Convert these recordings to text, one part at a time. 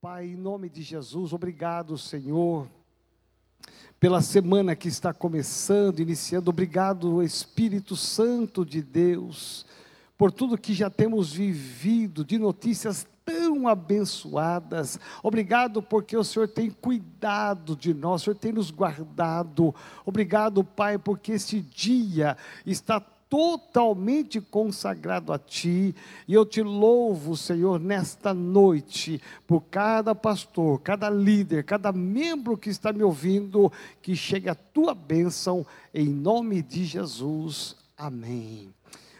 Pai, em nome de Jesus, obrigado, Senhor, pela semana que está começando, iniciando. Obrigado, Espírito Santo de Deus, por tudo que já temos vivido, de notícias tão abençoadas. Obrigado porque o Senhor tem cuidado de nós, o Senhor tem nos guardado. Obrigado, Pai, porque este dia está totalmente consagrado a Ti, e eu te louvo, Senhor, nesta noite, por cada pastor, cada líder, cada membro que está me ouvindo, que chegue a Tua bênção, em nome de Jesus. Amém.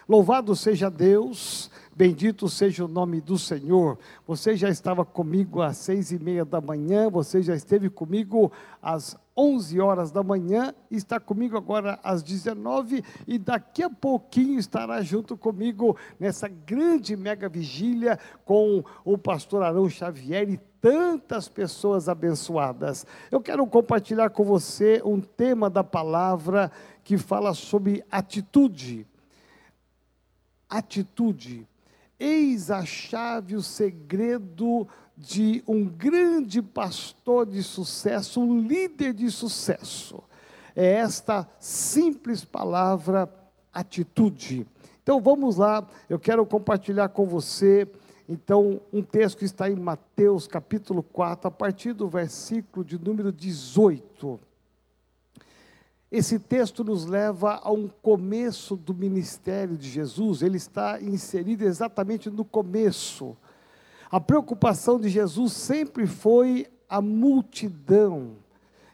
Louvado seja Deus, bendito seja o nome do Senhor. Você já estava comigo às seis e meia da manhã, você já esteve comigo às 11 horas da manhã, está comigo agora às 19 e daqui a pouquinho estará junto comigo nessa grande mega vigília com o pastor Arão Xavier e tantas pessoas abençoadas. Eu quero compartilhar com você um tema da palavra que fala sobre atitude. Atitude. Eis a chave, o segredo de um grande pastor de sucesso, um líder de sucesso. É esta simples palavra, atitude. Então vamos lá, eu quero compartilhar com você, então, um texto que está em Mateus capítulo 4, a partir do versículo de número 18. Esse texto nos leva a um começo do ministério de Jesus, ele está inserido exatamente no começo a preocupação de Jesus sempre foi a multidão.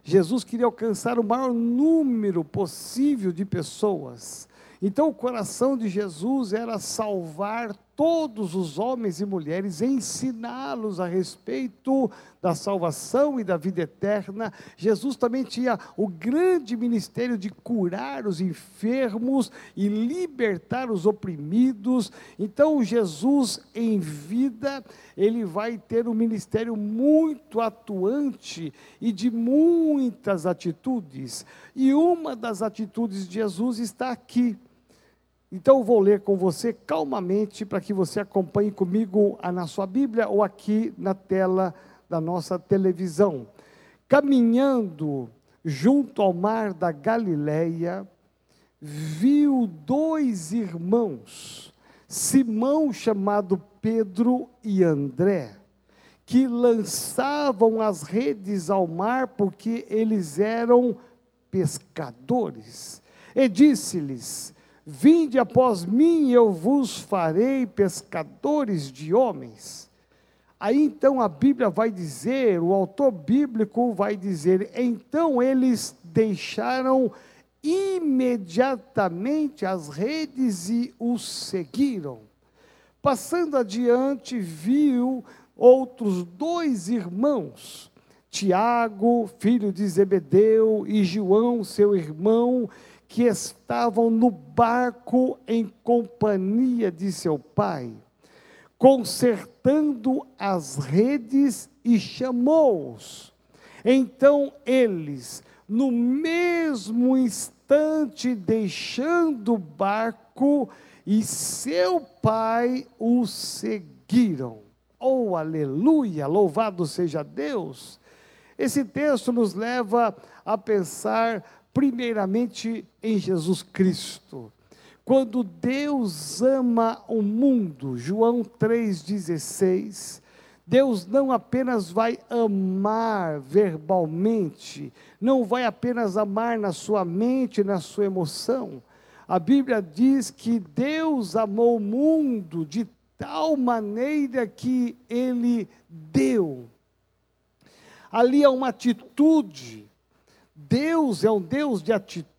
Jesus queria alcançar o maior número possível de pessoas. Então, o coração de Jesus era salvar todos os homens e mulheres, ensiná-los a respeito da salvação e da vida eterna. Jesus também tinha o grande ministério de curar os enfermos e libertar os oprimidos. Então, Jesus em vida, ele vai ter um ministério muito atuante e de muitas atitudes. E uma das atitudes de Jesus está aqui então vou ler com você calmamente para que você acompanhe comigo na sua Bíblia ou aqui na tela da nossa televisão. Caminhando junto ao mar da Galileia, viu dois irmãos, Simão chamado Pedro e André, que lançavam as redes ao mar porque eles eram pescadores. E disse-lhes: Vinde após mim, eu vos farei pescadores de homens. Aí então a Bíblia vai dizer, o autor bíblico vai dizer: então eles deixaram imediatamente as redes e os seguiram. Passando adiante, viu outros dois irmãos, Tiago, filho de Zebedeu, e João, seu irmão, que estavam no barco em companhia de seu pai, consertando as redes e chamou-os. Então eles, no mesmo instante, deixando o barco, e seu pai os seguiram. Oh, aleluia! Louvado seja Deus! Esse texto nos leva a pensar primeiramente em Jesus Cristo. Quando Deus ama o mundo, João 3,16, Deus não apenas vai amar verbalmente, não vai apenas amar na sua mente, na sua emoção. A Bíblia diz que Deus amou o mundo de tal maneira que ele deu. Ali há uma atitude Deus é um Deus de atitude.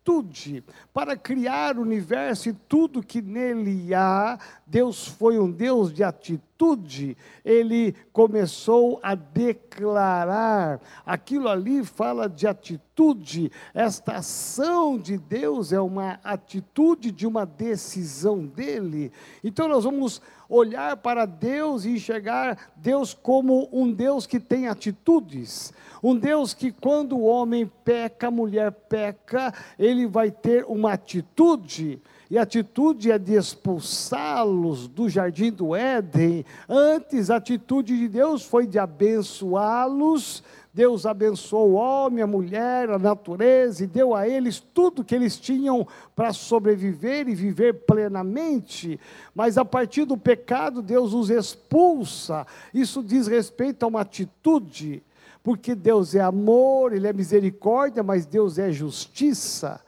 Para criar o universo e tudo que nele há, Deus foi um Deus de atitude. Ele começou a declarar. Aquilo ali fala de atitude. Esta ação de Deus é uma atitude de uma decisão dele. Então nós vamos olhar para Deus e enxergar Deus como um Deus que tem atitudes. Um Deus que, quando o homem peca, a mulher peca, ele ele vai ter uma atitude e a atitude é de expulsá-los do jardim do Éden. Antes, a atitude de Deus foi de abençoá-los. Deus abençoou o homem, a mulher, a natureza e deu a eles tudo que eles tinham para sobreviver e viver plenamente. Mas a partir do pecado, Deus os expulsa. Isso diz respeito a uma atitude, porque Deus é amor, Ele é misericórdia, mas Deus é justiça.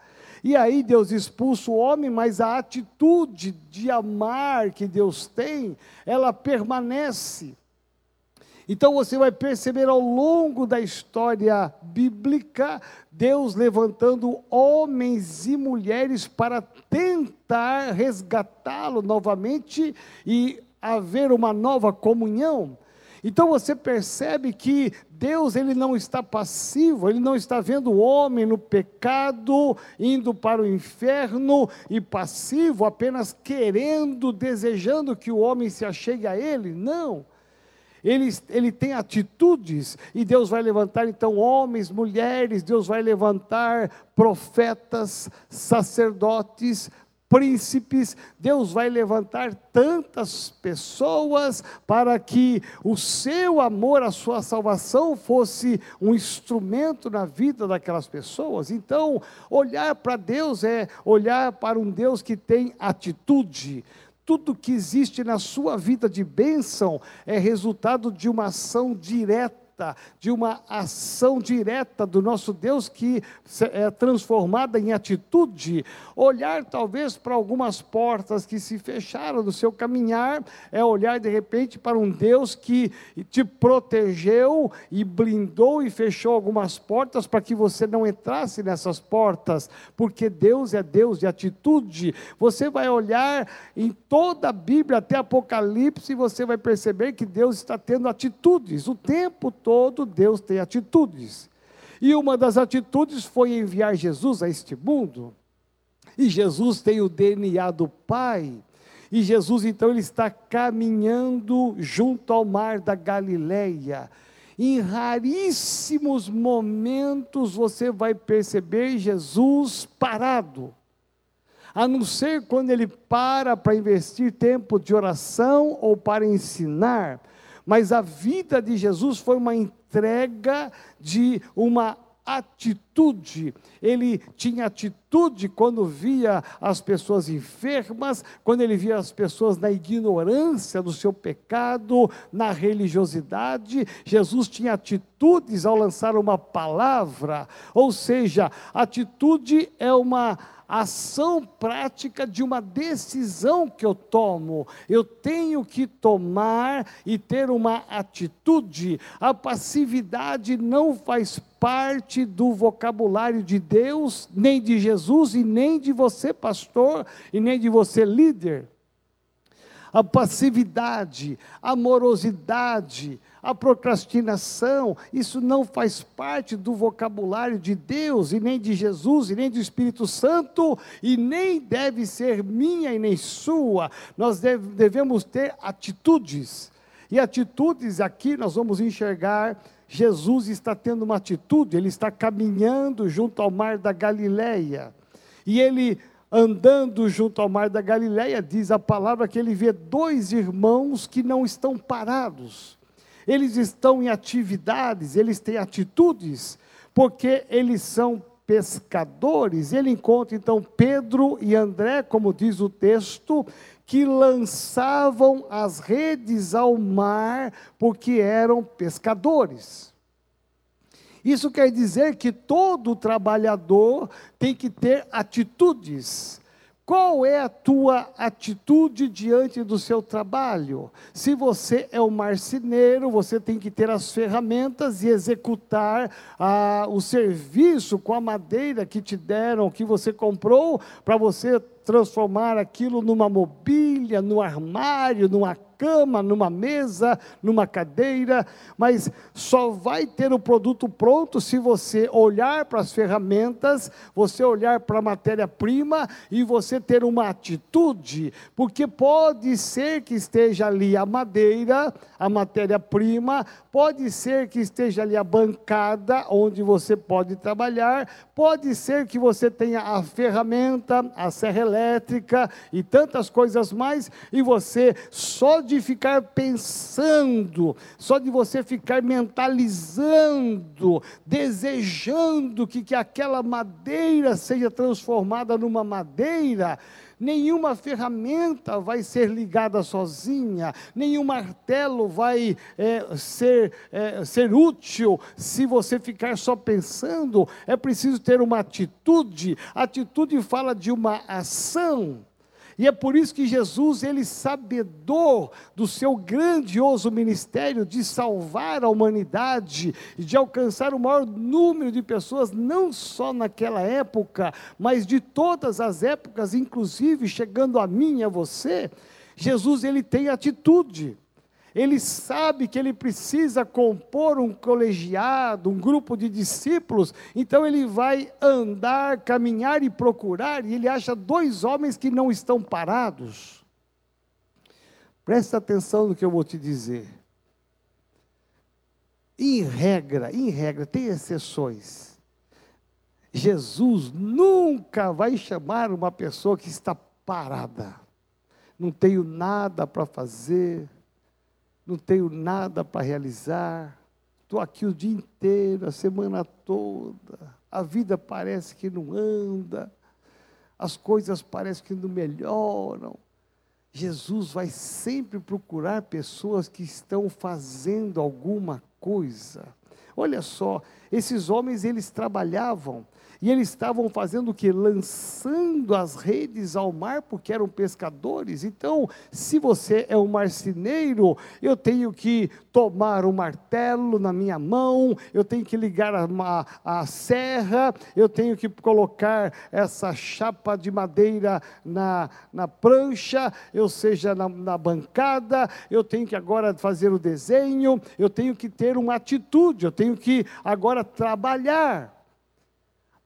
E aí Deus expulsa o homem, mas a atitude de amar que Deus tem, ela permanece. Então você vai perceber ao longo da história bíblica, Deus levantando homens e mulheres para tentar resgatá-lo novamente e haver uma nova comunhão. Então você percebe que Deus ele não está passivo, ele não está vendo o homem no pecado, indo para o inferno e passivo, apenas querendo, desejando que o homem se achegue a ele. Não. Ele, ele tem atitudes, e Deus vai levantar então homens, mulheres, Deus vai levantar profetas, sacerdotes, príncipes, Deus vai levantar tantas pessoas para que o seu amor, a sua salvação fosse um instrumento na vida daquelas pessoas. Então, olhar para Deus é olhar para um Deus que tem atitude. Tudo que existe na sua vida de bênção é resultado de uma ação direta direta, de uma ação direta do nosso Deus que é transformada em atitude. Olhar talvez para algumas portas que se fecharam no seu caminhar, é olhar de repente para um Deus que te protegeu e blindou e fechou algumas portas para que você não entrasse nessas portas, porque Deus é Deus de atitude. Você vai olhar em toda a Bíblia até Apocalipse e você vai perceber que Deus está tendo atitudes o tempo todo todo Deus tem atitudes. E uma das atitudes foi enviar Jesus a este mundo. E Jesus tem o DNA do Pai. E Jesus então ele está caminhando junto ao mar da Galileia. Em raríssimos momentos você vai perceber Jesus parado. A não ser quando ele para para investir tempo de oração ou para ensinar, mas a vida de Jesus foi uma entrega de uma atitude. Ele tinha atitude quando via as pessoas enfermas, quando ele via as pessoas na ignorância do seu pecado, na religiosidade. Jesus tinha atitudes ao lançar uma palavra, ou seja, atitude é uma ação prática de uma decisão que eu tomo. Eu tenho que tomar e ter uma atitude. A passividade não faz parte do vocabulário de Deus, nem de Jesus e nem de você, pastor, e nem de você, líder. A passividade, a morosidade, a procrastinação, isso não faz parte do vocabulário de Deus, e nem de Jesus, e nem do Espírito Santo, e nem deve ser minha e nem sua. Nós deve, devemos ter atitudes. E atitudes aqui nós vamos enxergar. Jesus está tendo uma atitude, ele está caminhando junto ao mar da Galileia. E ele andando junto ao mar da Galileia, diz a palavra que ele vê dois irmãos que não estão parados eles estão em atividades, eles têm atitudes, porque eles são pescadores. Ele encontra então Pedro e André, como diz o texto, que lançavam as redes ao mar porque eram pescadores. Isso quer dizer que todo trabalhador tem que ter atitudes. Qual é a tua atitude diante do seu trabalho? Se você é um marceneiro, você tem que ter as ferramentas e executar ah, o serviço com a madeira que te deram, que você comprou, para você transformar aquilo numa mobília, num armário, numa cama, numa mesa, numa cadeira, mas só vai ter o produto pronto se você olhar para as ferramentas, você olhar para a matéria-prima e você ter uma atitude, porque pode ser que esteja ali a madeira, a matéria-prima, pode ser que esteja ali a bancada onde você pode trabalhar, pode ser que você tenha a ferramenta, a serra elétrica e tantas coisas mais, e você só de ficar pensando, só de você ficar mentalizando, desejando que, que aquela madeira seja transformada numa madeira, nenhuma ferramenta vai ser ligada sozinha, nenhum martelo vai é, ser, é, ser útil se você ficar só pensando. É preciso ter uma atitude. atitude fala de uma ação. E é por isso que Jesus, ele sabedor do seu grandioso ministério de salvar a humanidade e de alcançar o maior número de pessoas, não só naquela época, mas de todas as épocas, inclusive chegando a mim e a você, Jesus ele tem atitude. Ele sabe que ele precisa compor um colegiado, um grupo de discípulos, então ele vai andar, caminhar e procurar, e ele acha dois homens que não estão parados. Presta atenção no que eu vou te dizer. Em regra, em regra, tem exceções. Jesus nunca vai chamar uma pessoa que está parada. Não tenho nada para fazer não tenho nada para realizar, estou aqui o dia inteiro, a semana toda, a vida parece que não anda, as coisas parecem que não melhoram. Jesus vai sempre procurar pessoas que estão fazendo alguma coisa. Olha só, esses homens eles trabalhavam e eles estavam fazendo o que? Lançando as redes ao mar, porque eram pescadores. Então, se você é um marceneiro, eu tenho que tomar um martelo na minha mão, eu tenho que ligar a, a, a serra, eu tenho que colocar essa chapa de madeira na, na prancha, ou seja, na, na bancada, eu tenho que agora fazer o desenho, eu tenho que ter uma atitude, eu tenho que agora trabalhar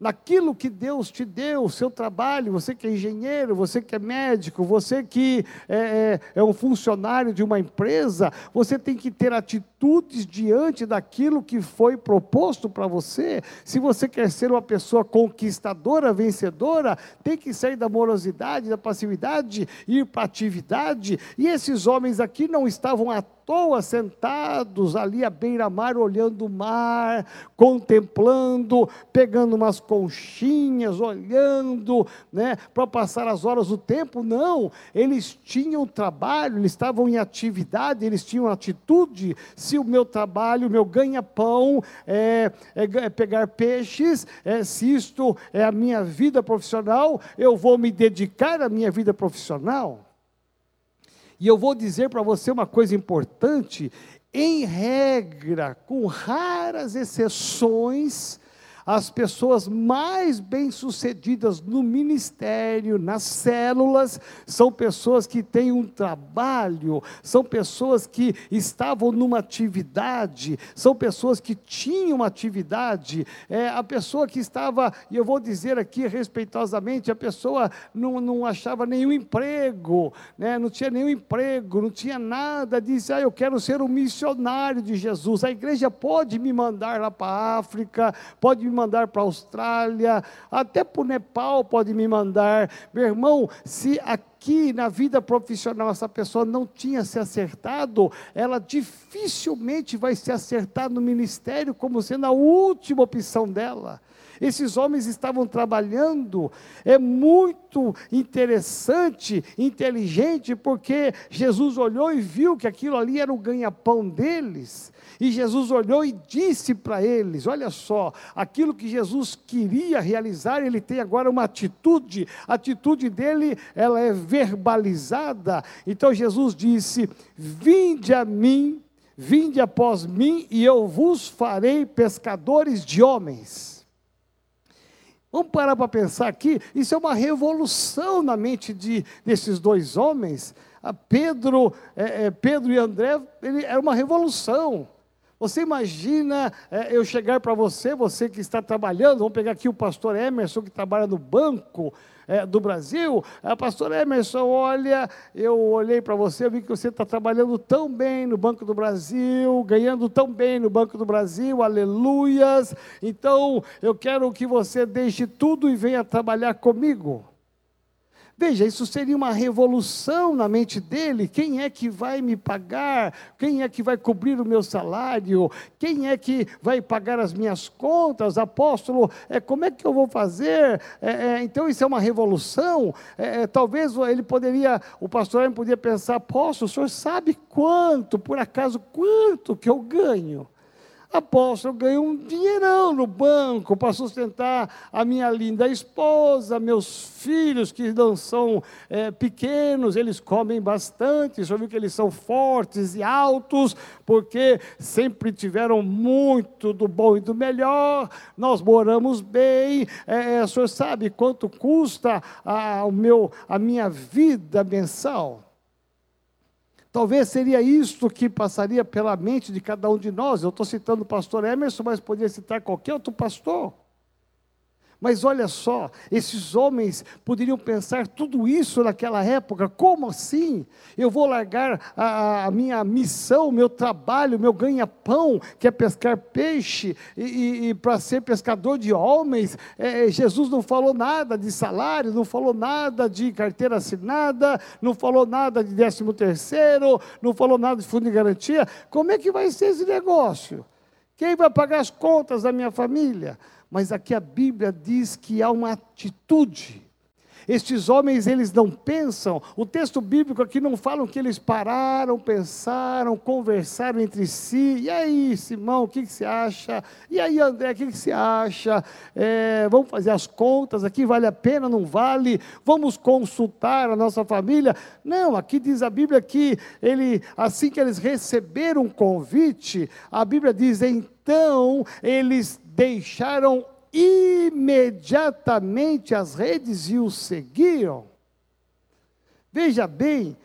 naquilo que Deus te deu, o seu trabalho, você que é engenheiro, você que é médico, você que é, é, é, um funcionário de uma empresa, você tem que ter atitudes diante daquilo que foi proposto para você. Se você quer ser uma pessoa conquistadora, vencedora, tem que sair da morosidade, da passividade, ir para a atividade. E esses homens aqui não estavam à toa sentados ali à beira-mar, olhando o mar, contemplando, pegando umas conchinhas, olhando, né, para passar as horas do tempo. Não, eles tinham trabalho, eles estavam em atividade, eles tinham atitude. Se o meu trabalho, o meu ganha-pão é, é, é, pegar peixes, é, se isto é a minha vida profissional, eu vou me dedicar à minha vida profissional. E eu vou dizer para você uma coisa importante: em regra, com raras exceções, as pessoas mais bem-sucedidas no ministério, nas células, são pessoas que têm um trabalho, são pessoas que estavam numa atividade, são pessoas que tinham uma atividade. É, a pessoa que estava, e eu vou dizer aqui respeitosamente, a pessoa não, não achava nenhum emprego, né, não tinha nenhum emprego, não tinha nada, disse, ah, eu quero ser um missionário de Jesus. A igreja pode me mandar lá para a África, pode me mandar para a Austrália, até para o Nepal pode me mandar. Meu irmão, se aqui na vida profissional essa pessoa não tinha se acertado, ela dificilmente vai se acertar no ministério como sendo a última opção dela. Esses homens estavam trabalhando, é muito interessante, inteligente, porque Jesus olhou e viu que aquilo ali era o ganha-pão deles. E Jesus olhou e disse para eles: Olha só, aquilo que Jesus queria realizar, ele tem agora uma atitude, a atitude dele, ela é verbalizada. Então Jesus disse: Vinde a mim, vinde após mim, e eu vos farei pescadores de homens. Vamos parar para pensar aqui, isso é uma revolução na mente de, desses dois homens. Pedro, é, é, Pedro e André, ele, era uma revolução. Você imagina é, eu chegar para você, você que está trabalhando, vamos pegar aqui o pastor Emerson, que trabalha no banco é, do Brasil. É, pastor Emerson, olha, eu olhei para você, eu vi que você está trabalhando tão bem no Banco do Brasil, ganhando tão bem no Banco do Brasil, aleluias. Então, eu quero que você deixe tudo e venha trabalhar comigo. Veja, isso seria uma revolução na mente dele. Quem é que vai me pagar? Quem é que vai cobrir o meu salário? Quem é que vai pagar as minhas contas? Apóstolo, é, como é que eu vou fazer? É, é, então, isso é uma revolução. É, é talvez ele poderia, o pastor poderia pensar: apóstolo, o senhor sabe quanto, por acaso, quanto que eu ganho? Apóstolo, eu ganho um dinheirão no banco para sustentar a minha linda esposa, meus filhos que não são é, pequenos, eles comem bastante. Senhor viu que eles são fortes e altos, porque sempre tiveram muito do bom e do melhor. Nós moramos bem. É, o senhor sabe quanto custa a, o meu, a minha vida mensal? Talvez seria isto que passaria pela mente de cada um de nós. Eu estou citando o pastor Emerson, mas poderia citar qualquer outro pastor. Mas olha só, esses homens poderiam pensar tudo isso naquela época. Como assim? Eu vou largar a, a minha missão, meu trabalho, meu ganha-pão, que é pescar peixe, e, e, e para ser pescador de homens. É, Jesus não falou nada de salário, não falou nada de carteira assinada, não falou nada de décimo terceiro, não falou nada de fundo de garantia. Como é que vai ser esse negócio? Quem vai pagar as contas da minha família? mas aqui a Bíblia diz que há uma atitude estes homens, eles não pensam. O texto bíblico aqui não fala que eles pararam, pensaram, conversaram entre si. E aí, Simão, o que, que você acha? E aí, André, o que, que você acha? É, vamos fazer as contas aqui, vale a pena, não vale? Vamos consultar a nossa família? Não, aqui diz a Bíblia que ele, assim que eles receberam o convite, a Bíblia diz, então eles deixaram imediatamente as redes e o seguiam. Veja bem,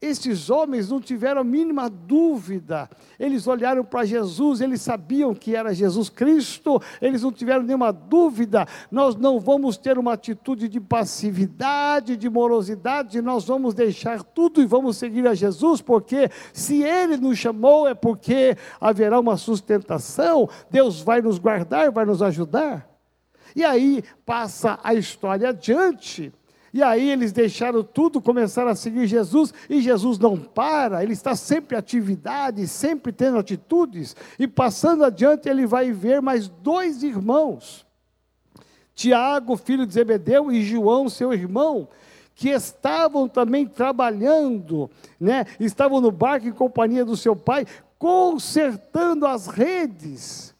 estes homens não tiveram a mínima dúvida. Eles olharam para Jesus, eles sabiam que era Jesus Cristo, eles não tiveram nenhuma dúvida. Nós não vamos ter uma atitude de passividade, de morosidade, nós vamos deixar tudo e vamos seguir a Jesus, porque se Ele nos chamou é porque haverá uma sustentação, Deus vai nos guardar, vai nos ajudar. E aí passa a história adiante. E aí eles deixaram tudo, começaram a seguir Jesus, e Jesus não para, ele está sempre em atividade, sempre tendo atitudes, e passando adiante ele vai ver mais dois irmãos, Tiago, filho de Zebedeu, e João, seu irmão, que estavam também trabalhando, né? estavam no barco em companhia do seu pai, consertando as redes.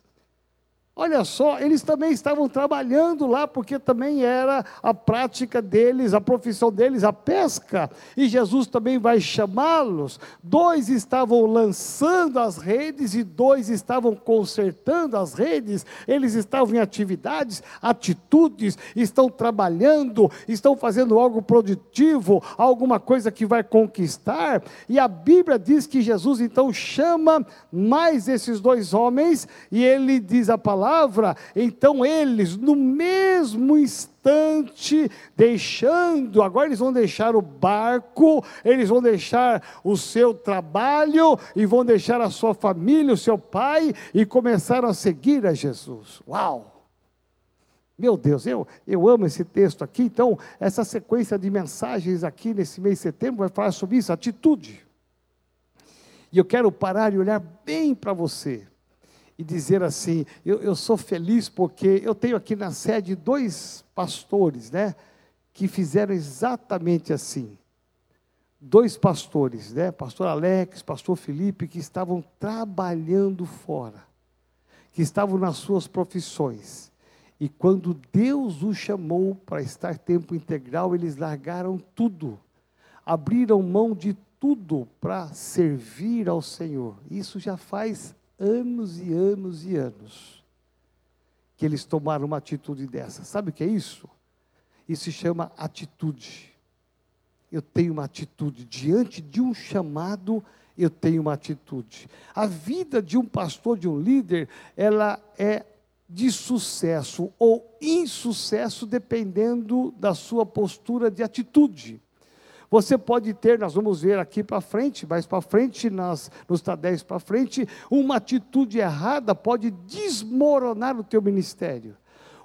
Olha só, eles também estavam trabalhando lá, porque também era a prática deles, a profissão deles, a pesca, e Jesus também vai chamá-los. Dois estavam lançando as redes e dois estavam consertando as redes, eles estavam em atividades, atitudes, estão trabalhando, estão fazendo algo produtivo, alguma coisa que vai conquistar, e a Bíblia diz que Jesus então chama mais esses dois homens, e ele diz a palavra palavra, então eles, no mesmo instante, deixando, agora eles vão deixar o barco, eles vão deixar o seu trabalho e vão deixar a sua família, o seu pai, e começaram a seguir a Jesus. Uau! Meu Deus, eu, eu amo esse texto aqui, então, essa sequência de mensagens aqui nesse mês de setembro vai falar sobre isso, atitude. E eu quero parar e olhar bem para você e dizer assim: eu, eu sou feliz porque eu tenho aqui na sede dois pastores, né? Que fizeram exatamente assim. Dois pastores, né? Pastor Alex, pastor Felipe, que estavam trabalhando fora, que estavam nas suas profissões. E quando Deus os chamou para estar tempo integral, eles largaram tudo, abriram mão de tudo para servir ao Senhor. Isso já faz anos e anos e anos que eles tomaram uma atitude dessa. Sabe o que é isso? Isso se chama atitude. eu tenho uma atitude. Diante de um chamado, eu tenho uma atitude. A vida de um pastor, de um líder, ela é de sucesso ou insucesso dependendo da sua postura de atitude. Você pode ter, nós vamos ver aqui para frente, mais para frente, nas, nos TADES para frente, uma atitude errada pode desmoronar o teu ministério.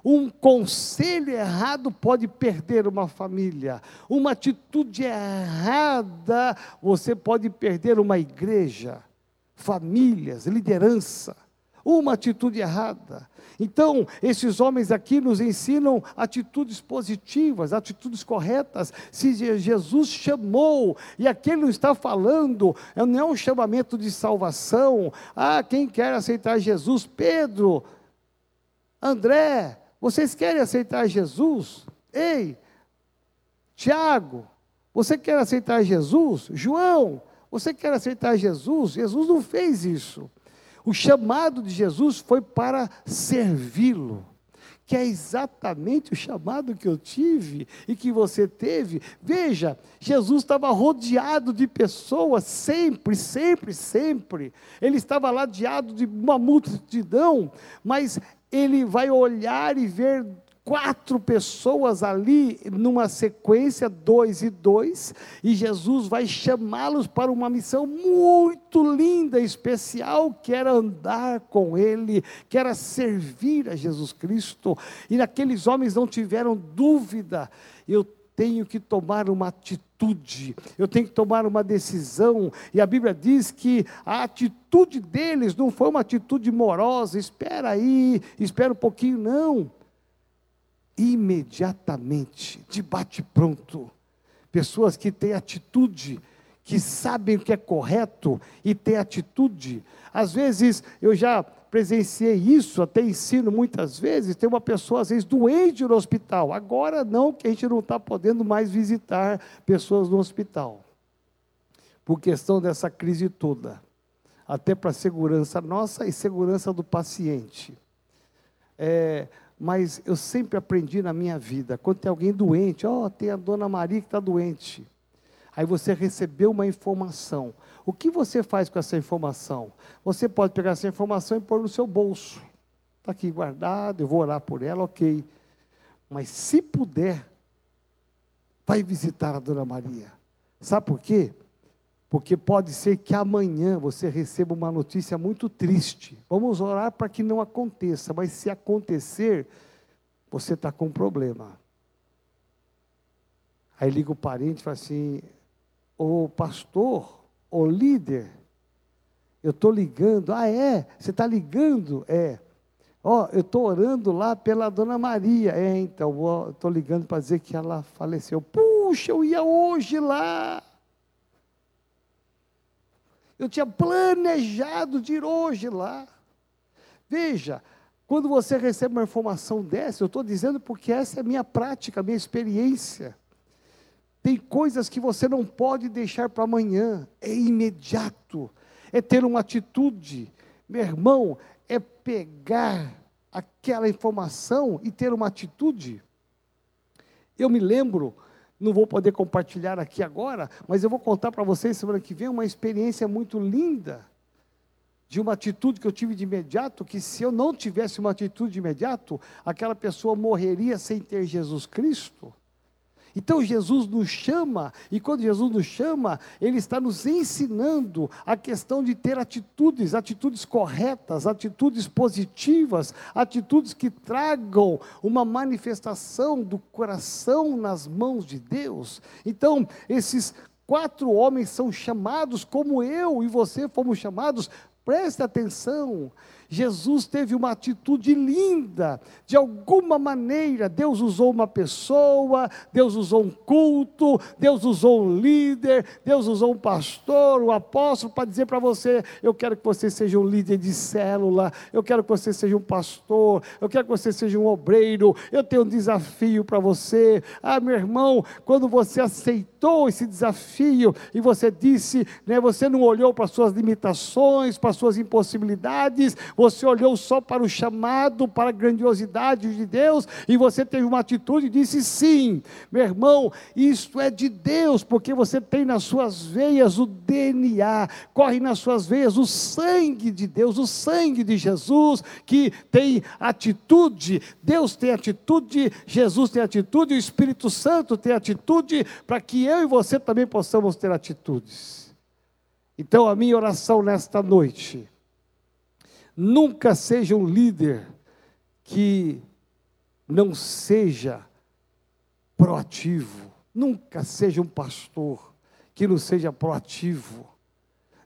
Um conselho errado pode perder uma família. Uma atitude errada, você pode perder uma igreja, famílias, liderança. Uma atitude errada. Então, esses homens aqui nos ensinam atitudes positivas, atitudes corretas. Se Jesus chamou, e aqui ele não está falando, não é um chamamento de salvação. Ah, quem quer aceitar Jesus? Pedro, André, vocês querem aceitar Jesus? Ei, Tiago, você quer aceitar Jesus? João, você quer aceitar Jesus? Jesus não fez isso. O chamado de Jesus foi para servi-lo, que é exatamente o chamado que eu tive e que você teve. Veja, Jesus estava rodeado de pessoas sempre, sempre, sempre. Ele estava ladeado de uma multidão, mas ele vai olhar e ver quatro pessoas ali numa sequência, dois e dois, e Jesus vai chamá-los para uma missão muito linda, especial, que era andar com Ele, que era servir a Jesus Cristo. E aqueles homens não tiveram dúvida, eu tenho que tomar uma atitude, eu tenho que tomar uma decisão, e a Bíblia diz que a atitude deles não foi uma atitude morosa, espera aí, espera um pouquinho, não. Imediatamente, de bate-pronto, pessoas que têm atitude, que sabem o que é correto e têm atitude. Às vezes, eu já presenciei isso, até ensino muitas vezes. Tem uma pessoa, às vezes, doente no hospital. Agora não, que a gente não está podendo mais visitar pessoas no hospital. Por questão dessa crise toda. Até para segurança nossa e segurança do paciente. É, mas eu sempre aprendi na minha vida, quando tem alguém doente, ó, oh, tem a dona Maria que está doente. Aí você recebeu uma informação. O que você faz com essa informação? Você pode pegar essa informação e pôr no seu bolso. Está aqui guardado, eu vou orar por ela, ok. Mas se puder, vai visitar a Dona Maria. Sabe por quê? Porque pode ser que amanhã você receba uma notícia muito triste. Vamos orar para que não aconteça, mas se acontecer, você está com um problema. Aí liga o parente e fala assim: Ô pastor, ô líder, eu estou ligando. Ah, é? Você está ligando? É. Ó, oh, eu estou orando lá pela dona Maria. É, então, estou ligando para dizer que ela faleceu. Puxa, eu ia hoje lá. Eu tinha planejado de ir hoje lá. Veja, quando você recebe uma informação dessa, eu estou dizendo porque essa é a minha prática, a minha experiência. Tem coisas que você não pode deixar para amanhã, é imediato, é ter uma atitude. Meu irmão, é pegar aquela informação e ter uma atitude. Eu me lembro, não vou poder compartilhar aqui agora, mas eu vou contar para vocês semana que vem uma experiência muito linda de uma atitude que eu tive de imediato, que se eu não tivesse uma atitude de imediato, aquela pessoa morreria sem ter Jesus Cristo. Então Jesus nos chama, e quando Jesus nos chama, Ele está nos ensinando a questão de ter atitudes, atitudes corretas, atitudes positivas, atitudes que tragam uma manifestação do coração nas mãos de Deus. Então, esses quatro homens são chamados, como eu e você fomos chamados, preste atenção, Jesus teve uma atitude linda. De alguma maneira, Deus usou uma pessoa, Deus usou um culto, Deus usou um líder, Deus usou um pastor, um apóstolo, para dizer para você: eu quero que você seja um líder de célula, eu quero que você seja um pastor, eu quero que você seja um obreiro, eu tenho um desafio para você. Ah, meu irmão, quando você aceitou, aceitou esse desafio e você disse, né, você não olhou para suas limitações, para suas impossibilidades, você olhou só para o chamado, para a grandiosidade de Deus e você teve uma atitude e disse sim, meu irmão, isto é de Deus, porque você tem nas suas veias o DNA, corre nas suas veias o sangue de Deus, o sangue de Jesus, que tem atitude, Deus tem atitude, Jesus tem atitude, o Espírito Santo tem atitude, para que eu e você também possamos ter atitudes. Então, a minha oração nesta noite, nunca seja um líder que não seja proativo, nunca seja um pastor que não seja proativo.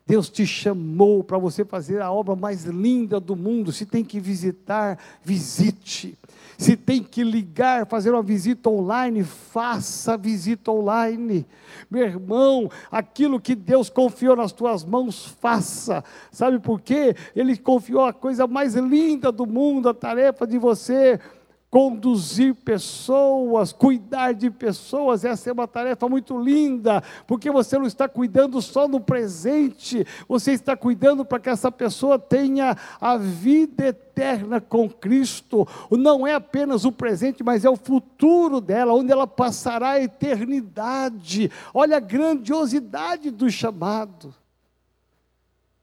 Deus te chamou para você fazer a obra mais linda do mundo. Se tem que visitar, visite. Se tem que ligar, fazer uma visita online, faça visita online. Meu irmão, aquilo que Deus confiou nas tuas mãos, faça. Sabe por quê? Ele confiou a coisa mais linda do mundo, a tarefa de você conduzir pessoas, cuidar de pessoas, essa é uma tarefa muito linda, porque você não está cuidando só no presente, você está cuidando para que essa pessoa tenha a vida eterna com Cristo. Não é apenas o presente, mas é o futuro dela, onde ela passará a eternidade. Olha a grandiosidade do chamado.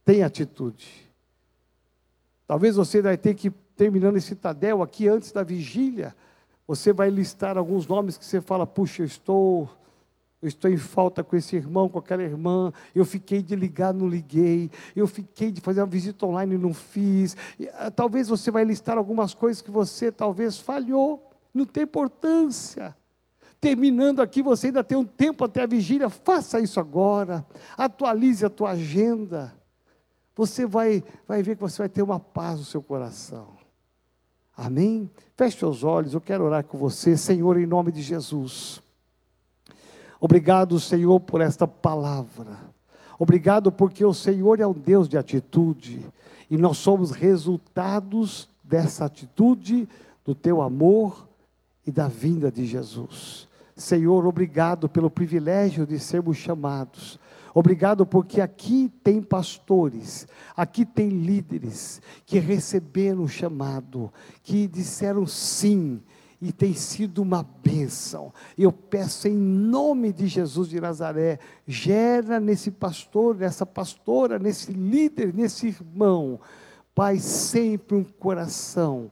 Tem atitude. Talvez você vai ter que terminando esse Tadel aqui antes da vigília, você vai listar alguns nomes que você fala, puxa, eu estou, eu estou em falta com esse irmão, com aquela irmã, eu fiquei de ligar, não liguei, eu fiquei de fazer uma visita online, não fiz. E, ah, talvez você vai listar algumas coisas que você talvez falhou, não tem importância. Terminando aqui, você ainda tem um tempo até a vigília, faça isso agora, atualize a tua agenda. Você vai, vai ver que você vai ter uma paz no seu coração. Amém? Feche seus olhos, eu quero orar com você, Senhor, em nome de Jesus. Obrigado, Senhor, por esta palavra. Obrigado porque o Senhor é um Deus de atitude e nós somos resultados dessa atitude, do teu amor e da vinda de Jesus. Senhor, obrigado pelo privilégio de sermos chamados Obrigado porque aqui tem pastores, aqui tem líderes que receberam o chamado, que disseram sim e tem sido uma bênção. Eu peço em nome de Jesus de Nazaré, gera nesse pastor, nessa pastora, nesse líder, nesse irmão, Pai, sempre um coração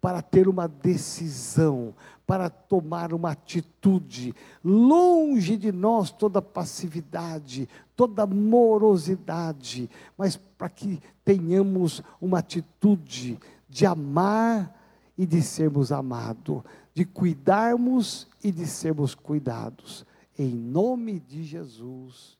para ter uma decisão, para tomar uma atitude, longe de nós toda passividade, toda morosidade, mas para que tenhamos uma atitude de amar e de sermos amados, de cuidarmos e de sermos cuidados. Em nome de Jesus.